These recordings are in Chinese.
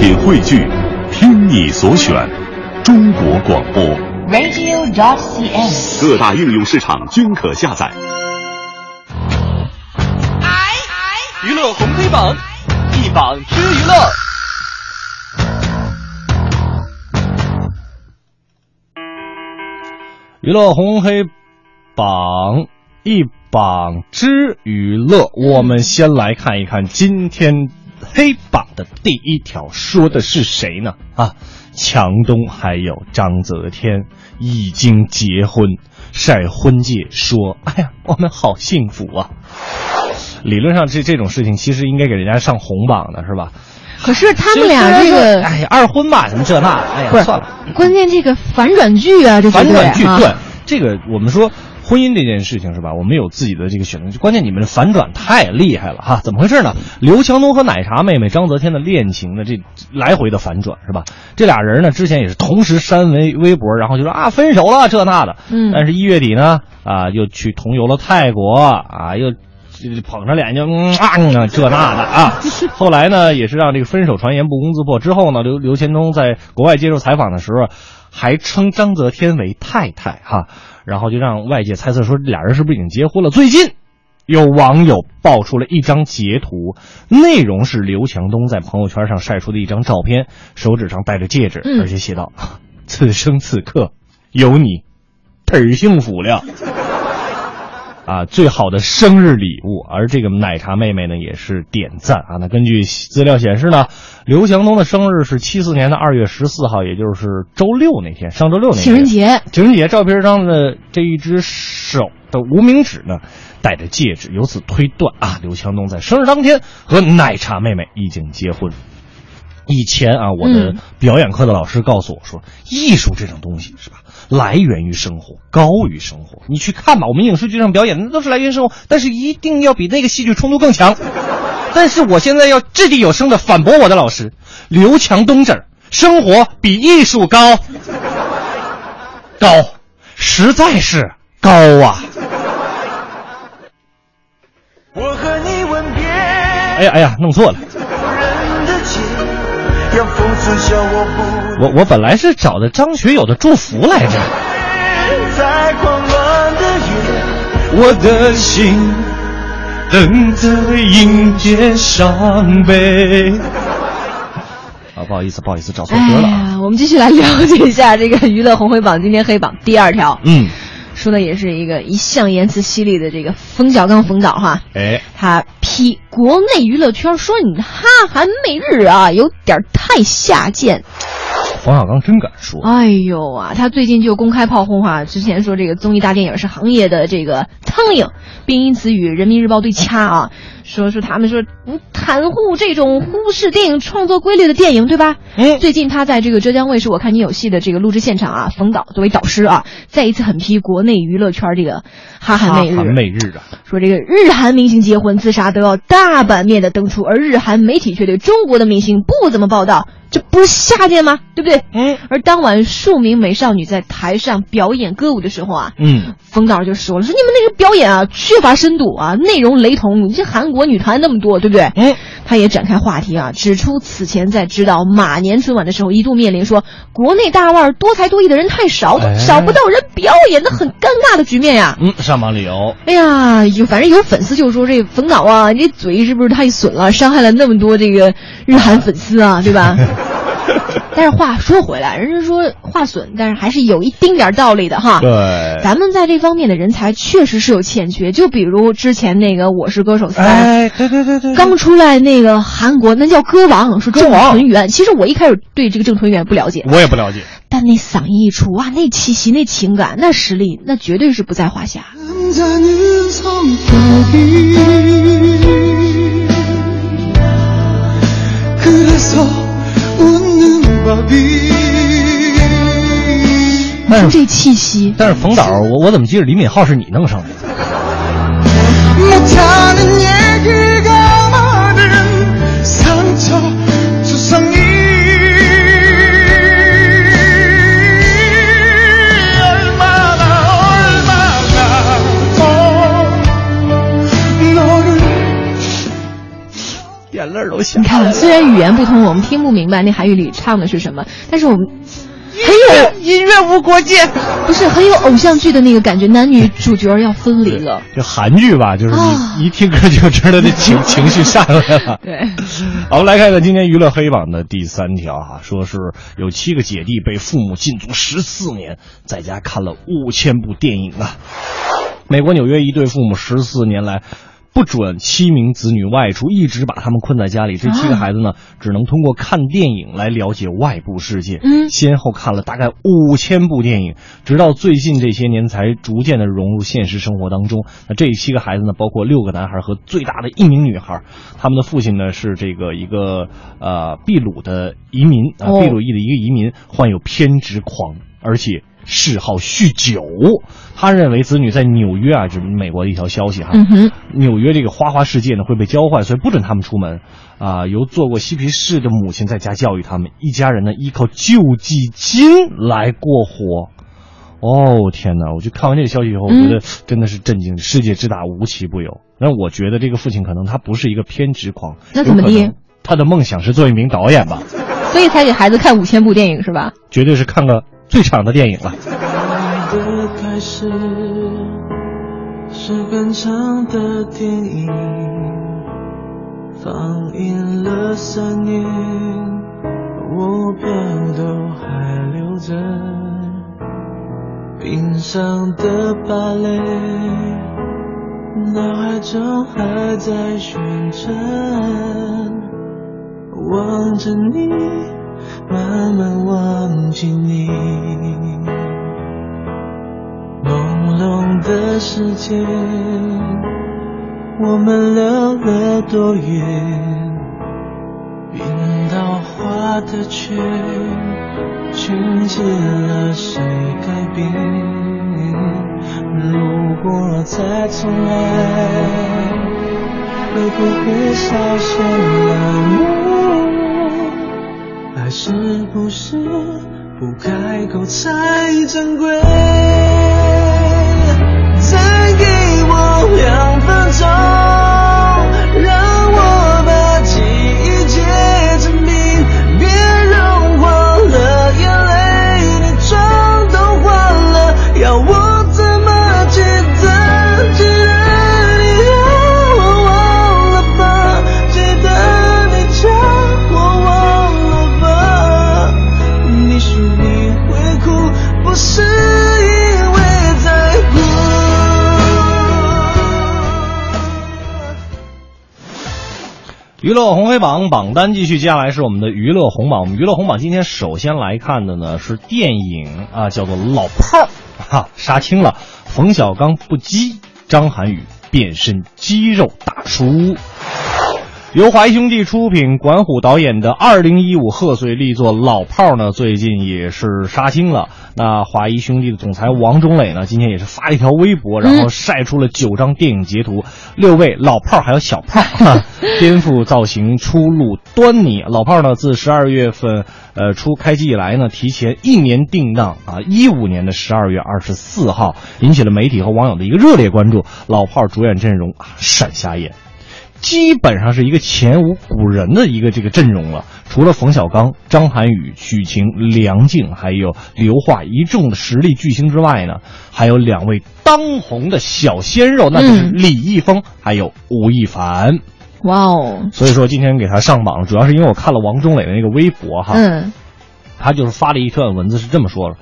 品汇聚，听你所选，中国广播。radio.dot.cn，。各大应用市场均可下载。娱乐红黑榜，一榜之娱乐。娱乐红黑榜一榜之娱乐，我们先来看一看今天黑榜的第一条，说的是谁呢？啊，强东还有章泽天已经结婚，晒婚戒说：“哎呀，我们好幸福啊！”理论上这这种事情其实应该给人家上红榜的是吧？可是他们俩这个，哎呀，二婚吧，什么这那的，哎呀，算了。关键这个反转剧啊，这反转剧，啊对这个我们说婚姻这件事情是吧？我们有自己的这个选择，关键你们的反转太厉害了哈！怎么回事呢？刘强东和奶茶妹妹章泽天的恋情的这来回的反转是吧？这俩人呢之前也是同时删微微博，然后就说啊分手了这那的，嗯但是一月底呢啊又去同游了泰国啊又。捧着脸就嗯啊嗯这那的啊，后来呢也是让这个分手传言不攻自破。之后呢，刘刘强东在国外接受采访的时候，还称张泽天为太太哈，然后就让外界猜测说俩人是不是已经结婚了。最近有网友爆出了一张截图，内容是刘强东在朋友圈上晒出的一张照片，手指上戴着戒指，嗯而且写道：“ 此生此刻有你，忒幸福了。”啊，最好的生日礼物。而这个奶茶妹妹呢，也是点赞啊。那根据资料显示呢，刘强东的生日是七四年的二月十四号，也就是周六那天，上周六那天。情人节，情人节照片上的这一只手的无名指呢，戴着戒指，由此推断啊，刘强东在生日当天和奶茶妹妹已经结婚。以前啊，我的嗯表演课的老师告诉我说，艺术这种东西是吧，来源于生活，高于生活。你去看吧，我们影视剧上表演的那都是来源于生活，但是一定要比那个戏剧冲突更强。但是我现在要掷地有声的反驳我的老师，刘强东这儿，生活比艺术高，高，实在是高啊！我和你吻别，哎呀哎呀，弄错了。我不我我本来是找的张学友的祝福来着。在狂乱的夜，我的心等着迎接伤悲。啊，不好意思，不好意思，找错歌了啊。哎，我们继续来了解一下这个娱乐红黑榜今天黑榜第二条，嗯，说的也是一个一向言辞犀利的这个冯小刚冯导哈，哎，他批国内娱乐圈说你哈韩媚日啊有点太下贱。冯小刚真敢说。哎呦啊，他最近就公开炮轰啊，之前说这个综艺大电影是行业的这个苍蝇，并因此与人民日报对掐啊，说说他们说不袒护这种忽视电影创作规律的电影，对吧？嗯最近他在这个浙江卫视《我看你有戏》的这个录制现场啊，冯导作为导师啊，再一次狠批国内娱乐圈这个哈韩媚日，韩媚日啊，说这个日韩明星结婚自杀都要大版面的登出，而日韩媒体却对中国的明星不怎么报道，这不是下贱吗？对不对？哎而当晚数名美少女在台上表演歌舞的时候啊，嗯，冯导就说了，说你们那个表演啊缺乏深度啊，内容雷同，你这韩国女团那么多，对不对？哎，他也展开话题啊，指出此前在指导马年春晚的时候，一度面临说国内大腕儿多才多艺的人太少，哎找不到人表演的很尴尬的局面呀、嗯，上榜理由，哎呀，有反正有粉丝就说这冯导啊，你这嘴是不是太损了，伤害了那么多这个日韩粉丝啊，对吧？但是话说回来，人家说话损，但是还是有一丁点儿道理的哈。对，咱们在这方面的人才确实是有欠缺，就比如之前那个《我是歌手三》哎，对对对对，刚出来那个韩国那叫歌王，是郑王淳元。其实我一开始对这个郑淳元不了解，我也不了解。但那嗓音一出，哇，那气息、那情感、那实力，那绝对是不在话下。但是这气息。但是冯导，我我怎么记得李敏镐是你弄上的？眼泪都下来了。然语言不通，我们听不明白那韩语里唱的是什么，但是我们。很有音乐无国界，不是很有偶像剧的那个感觉，男女主角要分离了。就韩剧吧，就是你一听歌就知道这情情绪上来了。对，好，我们来看看今天娱乐黑榜的第三条哈，说是有七个姐弟被父母禁足十四年，在家看了五千部电影啊。美国纽约一对父母十四年来。不准七名子女外出，一直把他们困在家里。这七个孩子呢，只能通过看电影来了解外部世界。嗯，先后看了大概五千部电影，直到最近这些年才逐渐的融入现实生活当中。那这七个孩子呢，包括六个男孩和最大的一名女孩。他们的父亲呢，是这个一个呃秘鲁的移民啊，秘鲁裔的一个移民，患有偏执狂，而且。嗜好酗酒，他认为子女在纽约啊，这是美国的一条消息哈。纽约这个花花世界呢会被教坏，所以不准他们出门。啊，由做过嬉皮士的母亲在家教育他们，一家人呢依靠救济金来过活。哦天哪！我就看完这个消息以后，我觉得真的是震惊。世界之大，无奇不有。那我觉得这个父亲可能他不是一个偏执狂，那怎么的？他的梦想是做一名导演吧？所以才给孩子看五千部电影是吧？绝对是看个。最长的电影了。的开始是很长的电影，放映了三年，我票都还留着。冰上的芭蕾，脑海中还在旋转，望着你。慢慢忘记你，朦胧的时间，我们溜了多远？冰刀划的圈，圈起了谁改变？如果再重来，会不会少些冷漠？爱是不是不开口才珍贵？娱乐红黑榜榜单继续，接下来是我们的娱乐红榜。我们娱乐红榜今天首先来看的呢是电影啊，叫做《老炮儿》，哈，杀青了，冯小刚不羁，张涵予变身肌肉大叔。由华谊兄弟出品、管虎导演的二零一五贺岁力作《老炮儿》呢，最近也是杀青了。那华谊兄弟的总裁王中磊呢，今天也是发了一条微博，然后晒出了九张电影截图，六位老炮儿还有小炮儿，颠覆造型初露端倪。老炮儿呢，自十二月份呃出开机以来呢，提前一年定档啊，一五年的十二月二十四号，引起了媒体和网友的一个热烈关注。老炮儿主演阵容啊，闪瞎眼。基本上是一个前无古人的一个这个阵容了，除了冯小刚、张涵予、许晴、梁静，还有刘桦一众的实力巨星之外呢，还有两位当红的小鲜肉，那就是李易峰还有吴亦凡。哇哦！所以说今天给他上榜，主要是因为我看了王中磊的那个微博哈，嗯，他就是发了一段文字是这么说的。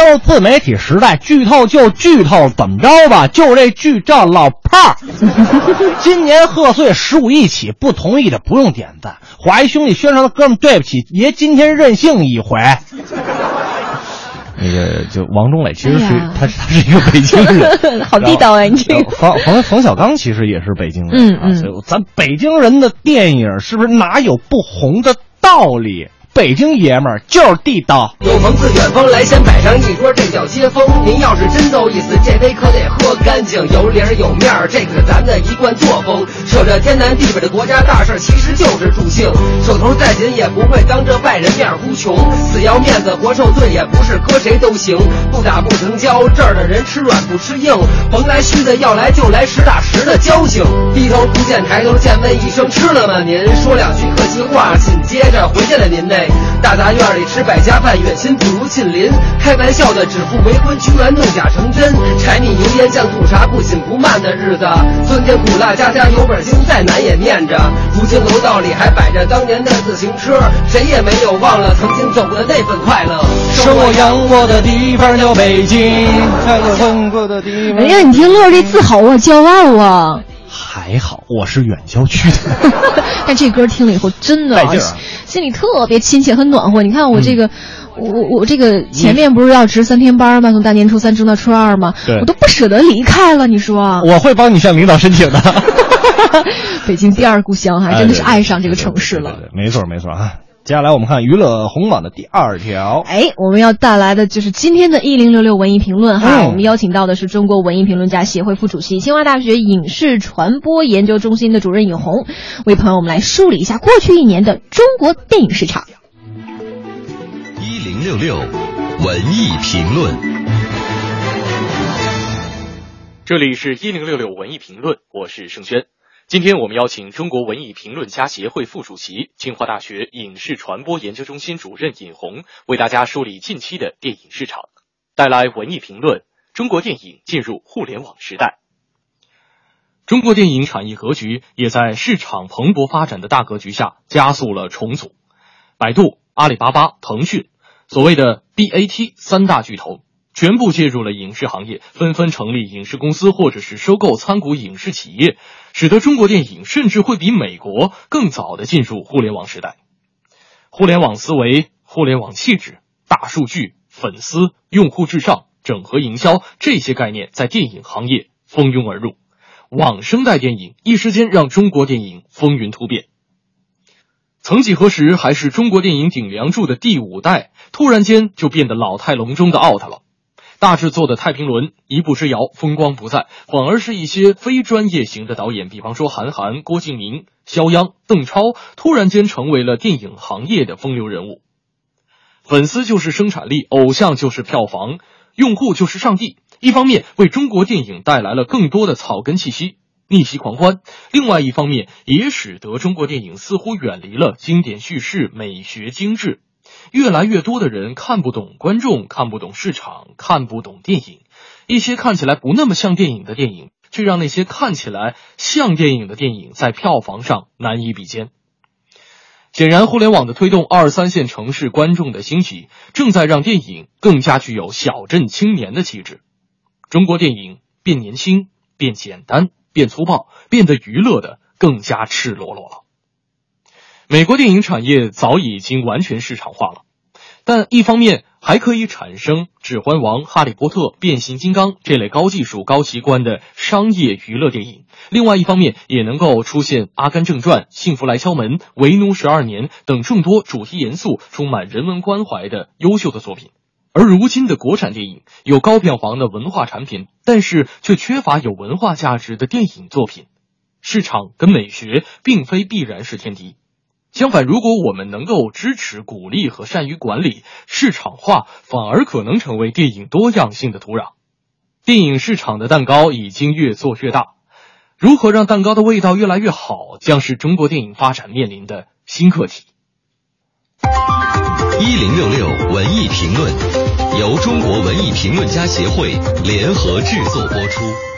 都自媒体时代，剧透就剧透，怎么着吧？就这剧照《老炮儿》，今年贺岁十五亿起，不同意的不用点赞。华谊兄弟宣传的哥们，对不起，爷今天任性一回。那个就王中磊，其实是他，他是一个北京人，好地道啊！你这个冯冯冯小刚其实也是北京人，嗯嗯，咱北京人的电影是不是哪有不红的道理？北京爷们儿就是地道。有朋自远方来，先摆上一桌，这叫接风。您要是真够意思，这杯可得喝干净，有理儿有面儿，这可是咱的一贯作风。扯着天南地北的国家大事，其实就是助兴。手头再紧，也不会当着外人面呼穷。死要面子活受罪，也不是搁谁都行。不打不成交，这儿的人吃软不吃硬，甭来虚的，要来就来实打实的交情。低头不见抬头见，问一声吃了吗？您说两句客气话，紧接着 回见了您嘞大杂院里吃百家饭，远亲不如近邻。开玩笑的指腹为婚，居然弄假成真。柴米油盐酱醋茶，不紧不慢的日子，酸甜苦辣，家家有本经，再难也念着。如今楼道里还摆着当年的自行车，谁也没有忘了曾经走过的那份快乐。生我养我的地方叫北京，看我混过的地方。哎呀，你听乐这自豪啊，骄傲啊！还好我是远郊区的。但这歌听了以后，真的、心里特别亲切，很暖和。你看我这个，嗯我我我这个前面不是要值三天班吗？从大年初三值到初二吗？我都不舍得离开了。你说，我会帮你向领导申请的。北京第二故乡，还真的是爱上这个城市了。对对对对没错没错啊。接下来我们看娱乐红榜的第二条。哎，我们要带来的就是今天的一零六六文艺评论哈。嗯我们邀请到的是中国文艺评论家协会副主席、清华大学影视传播研究中心的主任尹红，为朋友们来梳理一下过去一年的中国电影市场。一零六六文艺评论。这里是一零六六文艺评论，我是盛轩。今天我们邀请中国文艺评论家协会副主席、清华大学影视传播研究中心主任尹红，为大家梳理近期的电影市场，带来文艺评论：中国电影进入互联网时代。中国电影产业格局也在市场蓬勃发展的大格局下加速了重组。百度、阿里巴巴、腾讯，所谓的 BAT 三大巨头，全部介入了影视行业，纷纷成立影视公司或者是收购参股影视企业，使得中国电影甚至会比美国更早的进入互联网时代。互联网思维、互联网气质、大数据、粉丝、用户至上、整合营销这些概念在电影行业蜂拥而入，网生代电影一时间让中国电影风云突变。曾几何时，还是中国电影顶梁柱的第五代，突然间就变得老态龙钟的 out 了。大制作的《太平轮》一步之遥，风光不再，反而是一些非专业型的导演，比方说韩寒、郭敬明、肖央、邓超，突然间成为了电影行业的风流人物。粉丝就是生产力，偶像就是票房，用户就是上帝。一方面为中国电影带来了更多的草根气息、逆袭狂欢；另外一方面也使得中国电影似乎远离了经典叙事、美学精致。越来越多的人看不懂观众，看不懂市场，看不懂电影。一些看起来不那么像电影的电影，却让那些看起来像电影的电影在票房上难以比肩。显然，互联网的推动，二三线城市观众的兴起，正在让电影更加具有小镇青年的气质。中国电影变年轻、变简单、变粗暴，变得娱乐的更加赤裸裸了。美国电影产业早已经完全市场化了，但一方面还可以产生《指环王》《哈利波特》《变形金刚》这类高技术、高奇观的商业娱乐电影；另外一方面，也能够出现《阿甘正传》《幸福来敲门》《为奴十二年》等众多主题严肃、充满人文关怀的优秀的作品。而如今的国产电影有高票房的文化产品，但是却缺乏有文化价值的电影作品。市场跟美学并非必然是天敌。相反，如果我们能够支持、鼓励和善于管理，市场化反而可能成为电影多样性的土壤。电影市场的蛋糕已经越做越大，如何让蛋糕的味道越来越好，将是中国电影发展面临的新课题。一零六六文艺评论，由中国文艺评论家协会联合制作播出。